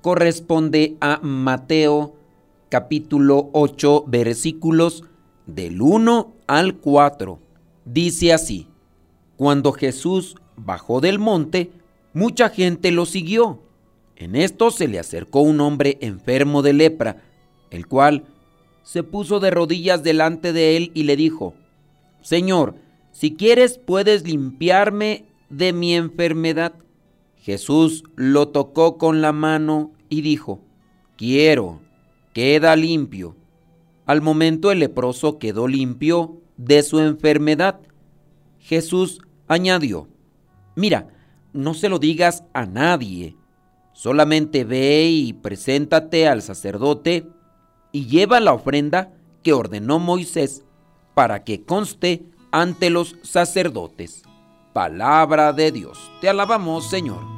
corresponde a Mateo capítulo 8 versículos del 1 al 4. Dice así, cuando Jesús bajó del monte, mucha gente lo siguió. En esto se le acercó un hombre enfermo de lepra, el cual se puso de rodillas delante de él y le dijo, Señor, si quieres puedes limpiarme de mi enfermedad. Jesús lo tocó con la mano y dijo, quiero, queda limpio. Al momento el leproso quedó limpio de su enfermedad. Jesús añadió, mira, no se lo digas a nadie, solamente ve y preséntate al sacerdote y lleva la ofrenda que ordenó Moisés para que conste ante los sacerdotes. Palabra de Dios. Te alabamos, Señor.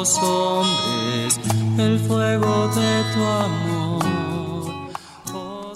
hombres el fuego de tu amor. Oh,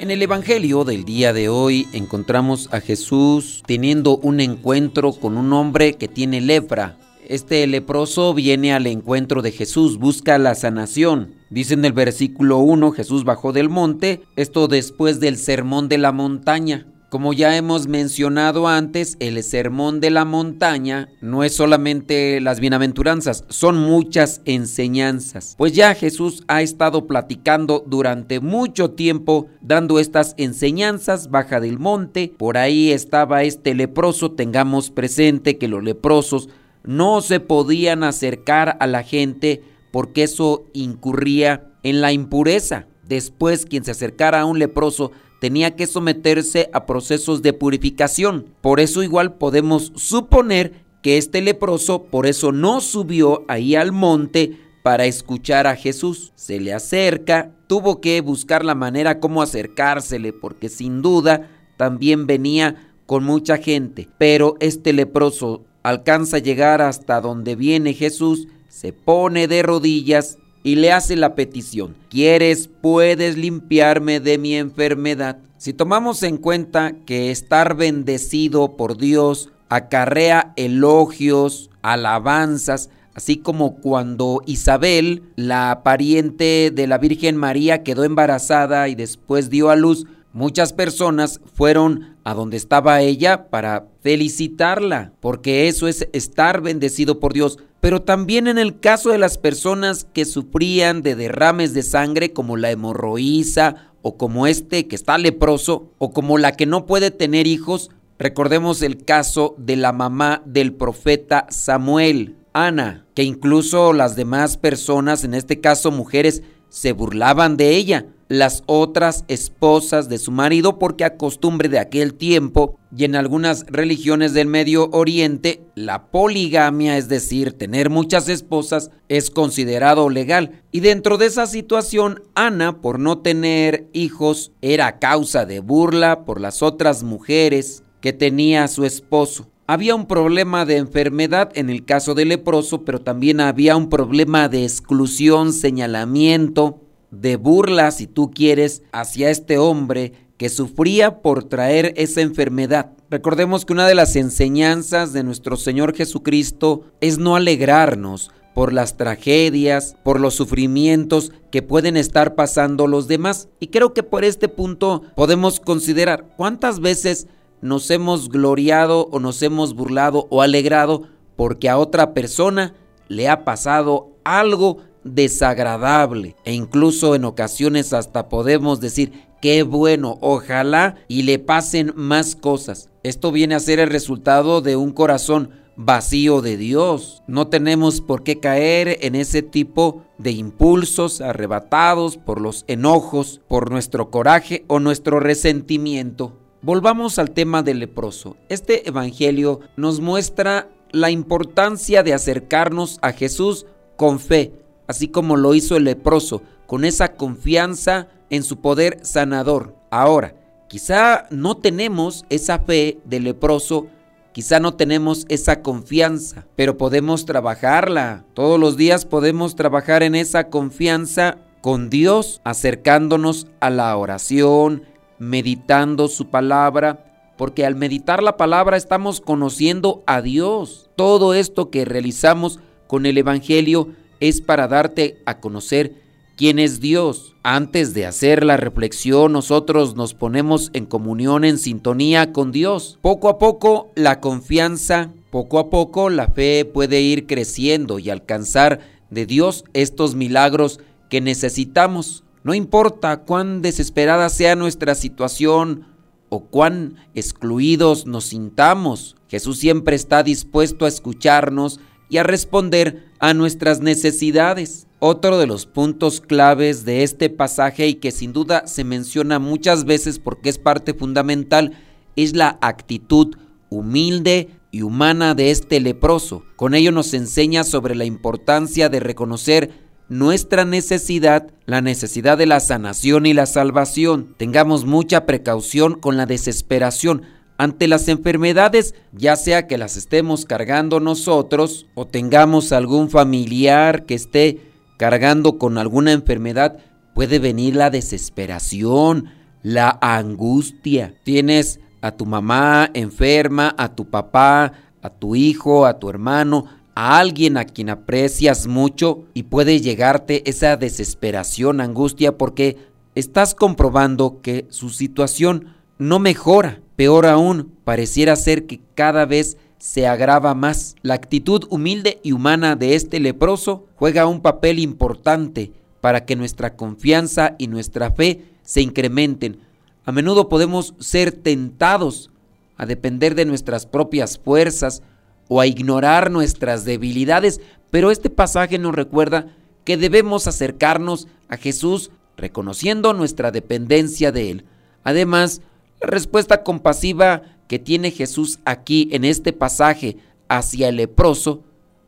en el Evangelio del día de hoy encontramos a Jesús teniendo un encuentro con un hombre que tiene lepra. Este leproso viene al encuentro de Jesús, busca la sanación. Dice en el versículo 1, Jesús bajó del monte, esto después del sermón de la montaña. Como ya hemos mencionado antes, el sermón de la montaña no es solamente las bienaventuranzas, son muchas enseñanzas. Pues ya Jesús ha estado platicando durante mucho tiempo dando estas enseñanzas, baja del monte, por ahí estaba este leproso, tengamos presente que los leprosos no se podían acercar a la gente porque eso incurría en la impureza. Después quien se acercara a un leproso tenía que someterse a procesos de purificación. Por eso igual podemos suponer que este leproso por eso no subió ahí al monte para escuchar a Jesús. Se le acerca, tuvo que buscar la manera como acercársele porque sin duda también venía con mucha gente. Pero este leproso alcanza a llegar hasta donde viene Jesús, se pone de rodillas y le hace la petición, ¿quieres, puedes limpiarme de mi enfermedad? Si tomamos en cuenta que estar bendecido por Dios acarrea elogios, alabanzas, así como cuando Isabel, la pariente de la Virgen María, quedó embarazada y después dio a luz, muchas personas fueron a donde estaba ella para felicitarla, porque eso es estar bendecido por Dios. Pero también en el caso de las personas que sufrían de derrames de sangre como la hemorroísa o como este que está leproso o como la que no puede tener hijos, recordemos el caso de la mamá del profeta Samuel, Ana, que incluso las demás personas, en este caso mujeres, se burlaban de ella las otras esposas de su marido porque a costumbre de aquel tiempo y en algunas religiones del Medio Oriente la poligamia, es decir, tener muchas esposas, es considerado legal. Y dentro de esa situación, Ana, por no tener hijos, era causa de burla por las otras mujeres que tenía su esposo. Había un problema de enfermedad en el caso del leproso, pero también había un problema de exclusión, señalamiento, de burla, si tú quieres, hacia este hombre que sufría por traer esa enfermedad. Recordemos que una de las enseñanzas de nuestro Señor Jesucristo es no alegrarnos por las tragedias, por los sufrimientos que pueden estar pasando los demás. Y creo que por este punto podemos considerar cuántas veces nos hemos gloriado o nos hemos burlado o alegrado porque a otra persona le ha pasado algo desagradable e incluso en ocasiones hasta podemos decir qué bueno, ojalá y le pasen más cosas. Esto viene a ser el resultado de un corazón vacío de Dios. No tenemos por qué caer en ese tipo de impulsos arrebatados por los enojos, por nuestro coraje o nuestro resentimiento. Volvamos al tema del leproso. Este Evangelio nos muestra la importancia de acercarnos a Jesús con fe, así como lo hizo el leproso, con esa confianza en su poder sanador. Ahora, quizá no tenemos esa fe del leproso, quizá no tenemos esa confianza, pero podemos trabajarla. Todos los días podemos trabajar en esa confianza con Dios, acercándonos a la oración, meditando su palabra, porque al meditar la palabra estamos conociendo a Dios. Todo esto que realizamos con el Evangelio es para darte a conocer quién es Dios. Antes de hacer la reflexión, nosotros nos ponemos en comunión, en sintonía con Dios. Poco a poco la confianza, poco a poco la fe puede ir creciendo y alcanzar de Dios estos milagros que necesitamos. No importa cuán desesperada sea nuestra situación o cuán excluidos nos sintamos, Jesús siempre está dispuesto a escucharnos y a responder a nuestras necesidades. Otro de los puntos claves de este pasaje y que sin duda se menciona muchas veces porque es parte fundamental es la actitud humilde y humana de este leproso. Con ello nos enseña sobre la importancia de reconocer nuestra necesidad, la necesidad de la sanación y la salvación. Tengamos mucha precaución con la desesperación ante las enfermedades, ya sea que las estemos cargando nosotros o tengamos algún familiar que esté cargando con alguna enfermedad, puede venir la desesperación, la angustia. Tienes a tu mamá enferma, a tu papá, a tu hijo, a tu hermano, a alguien a quien aprecias mucho y puede llegarte esa desesperación, angustia, porque estás comprobando que su situación no mejora. Peor aún, pareciera ser que cada vez se agrava más. La actitud humilde y humana de este leproso juega un papel importante para que nuestra confianza y nuestra fe se incrementen. A menudo podemos ser tentados a depender de nuestras propias fuerzas o a ignorar nuestras debilidades, pero este pasaje nos recuerda que debemos acercarnos a Jesús reconociendo nuestra dependencia de Él. Además, la respuesta compasiva que tiene Jesús aquí en este pasaje hacia el leproso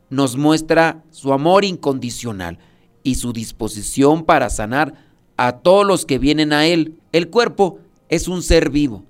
nos muestra su amor incondicional y su disposición para sanar a todos los que vienen a Él. El cuerpo es un ser vivo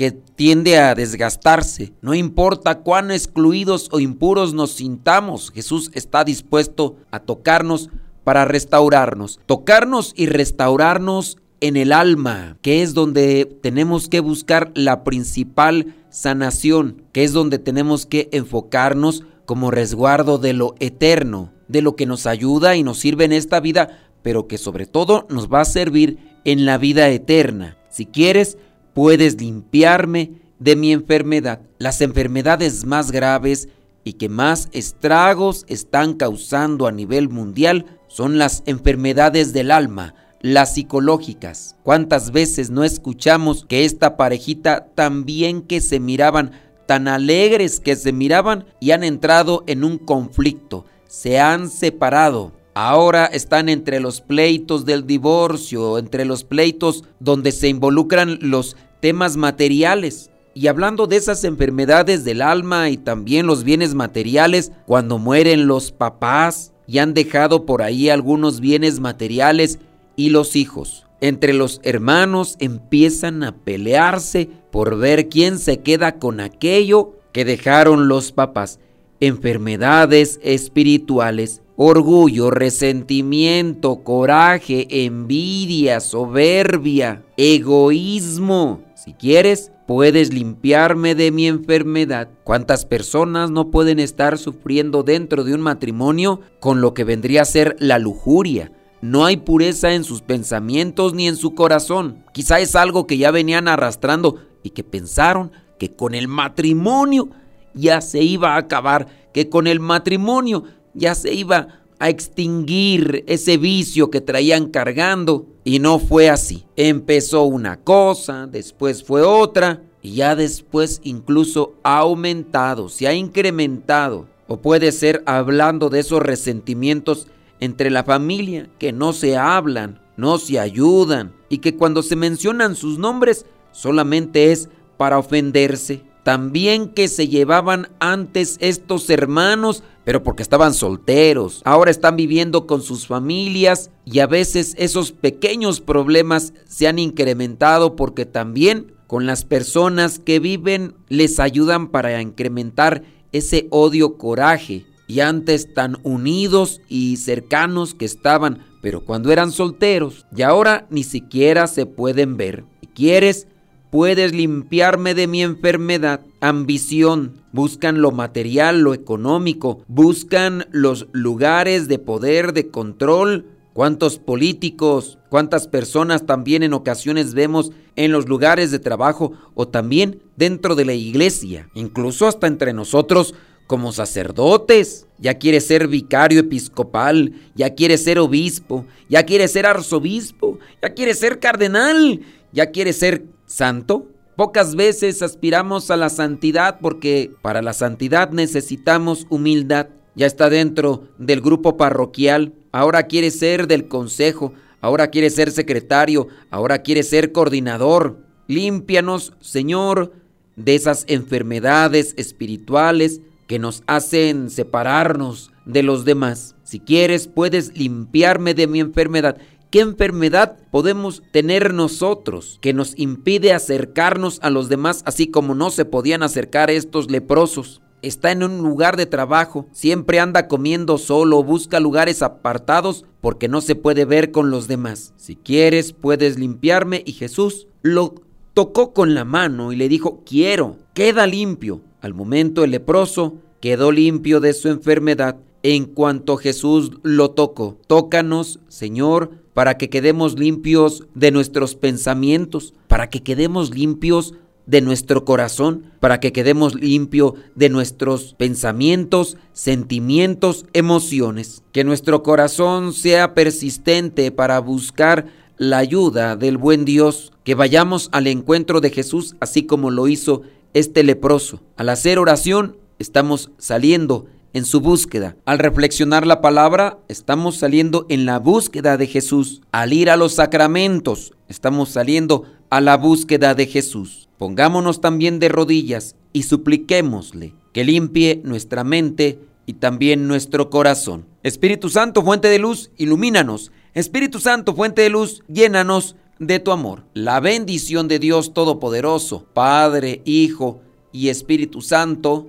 que tiende a desgastarse. No importa cuán excluidos o impuros nos sintamos, Jesús está dispuesto a tocarnos para restaurarnos. Tocarnos y restaurarnos en el alma, que es donde tenemos que buscar la principal sanación, que es donde tenemos que enfocarnos como resguardo de lo eterno, de lo que nos ayuda y nos sirve en esta vida, pero que sobre todo nos va a servir en la vida eterna. Si quieres, puedes limpiarme de mi enfermedad. Las enfermedades más graves y que más estragos están causando a nivel mundial son las enfermedades del alma, las psicológicas. ¿Cuántas veces no escuchamos que esta parejita también que se miraban, tan alegres que se miraban y han entrado en un conflicto, se han separado? Ahora están entre los pleitos del divorcio, entre los pleitos donde se involucran los temas materiales. Y hablando de esas enfermedades del alma y también los bienes materiales, cuando mueren los papás y han dejado por ahí algunos bienes materiales y los hijos. Entre los hermanos empiezan a pelearse por ver quién se queda con aquello que dejaron los papás. Enfermedades espirituales. Orgullo, resentimiento, coraje, envidia, soberbia, egoísmo. Si quieres, puedes limpiarme de mi enfermedad. ¿Cuántas personas no pueden estar sufriendo dentro de un matrimonio con lo que vendría a ser la lujuria? No hay pureza en sus pensamientos ni en su corazón. Quizá es algo que ya venían arrastrando y que pensaron que con el matrimonio ya se iba a acabar, que con el matrimonio ya se iba a extinguir ese vicio que traían cargando. Y no fue así. Empezó una cosa, después fue otra, y ya después incluso ha aumentado, se ha incrementado. O puede ser hablando de esos resentimientos entre la familia que no se hablan, no se ayudan, y que cuando se mencionan sus nombres solamente es para ofenderse. También que se llevaban antes estos hermanos, pero porque estaban solteros. Ahora están viviendo con sus familias y a veces esos pequeños problemas se han incrementado porque también con las personas que viven les ayudan para incrementar ese odio, coraje. Y antes tan unidos y cercanos que estaban, pero cuando eran solteros, y ahora ni siquiera se pueden ver. Quieres, puedes limpiarme de mi enfermedad. Ambición. Buscan lo material, lo económico. Buscan los lugares de poder, de control. ¿Cuántos políticos, cuántas personas también en ocasiones vemos en los lugares de trabajo o también dentro de la iglesia? Incluso hasta entre nosotros como sacerdotes, ya quiere ser vicario episcopal, ya quiere ser obispo, ya quiere ser arzobispo, ya quiere ser cardenal, ya quiere ser santo? Pocas veces aspiramos a la santidad porque para la santidad necesitamos humildad. Ya está dentro del grupo parroquial, ahora quiere ser del consejo, ahora quiere ser secretario, ahora quiere ser coordinador. Límpianos, Señor, de esas enfermedades espirituales que nos hacen separarnos de los demás. Si quieres, puedes limpiarme de mi enfermedad ¿Qué enfermedad podemos tener nosotros que nos impide acercarnos a los demás así como no se podían acercar estos leprosos? Está en un lugar de trabajo, siempre anda comiendo solo, busca lugares apartados porque no se puede ver con los demás. Si quieres, puedes limpiarme y Jesús lo tocó con la mano y le dijo, quiero, queda limpio. Al momento el leproso quedó limpio de su enfermedad en cuanto Jesús lo tocó. Tócanos, Señor, para que quedemos limpios de nuestros pensamientos, para que quedemos limpios de nuestro corazón, para que quedemos limpios de nuestros pensamientos, sentimientos, emociones. Que nuestro corazón sea persistente para buscar la ayuda del buen Dios, que vayamos al encuentro de Jesús así como lo hizo este leproso. Al hacer oración estamos saliendo en su búsqueda. Al reflexionar la palabra, estamos saliendo en la búsqueda de Jesús. Al ir a los sacramentos, estamos saliendo a la búsqueda de Jesús. Pongámonos también de rodillas y supliquémosle que limpie nuestra mente y también nuestro corazón. Espíritu Santo, fuente de luz, ilumínanos. Espíritu Santo, fuente de luz, llénanos de tu amor. La bendición de Dios Todopoderoso, Padre, Hijo y Espíritu Santo,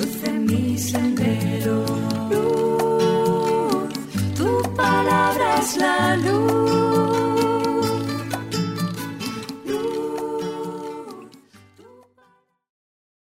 luz en mi sendero. Luz, tu palabra es la luz.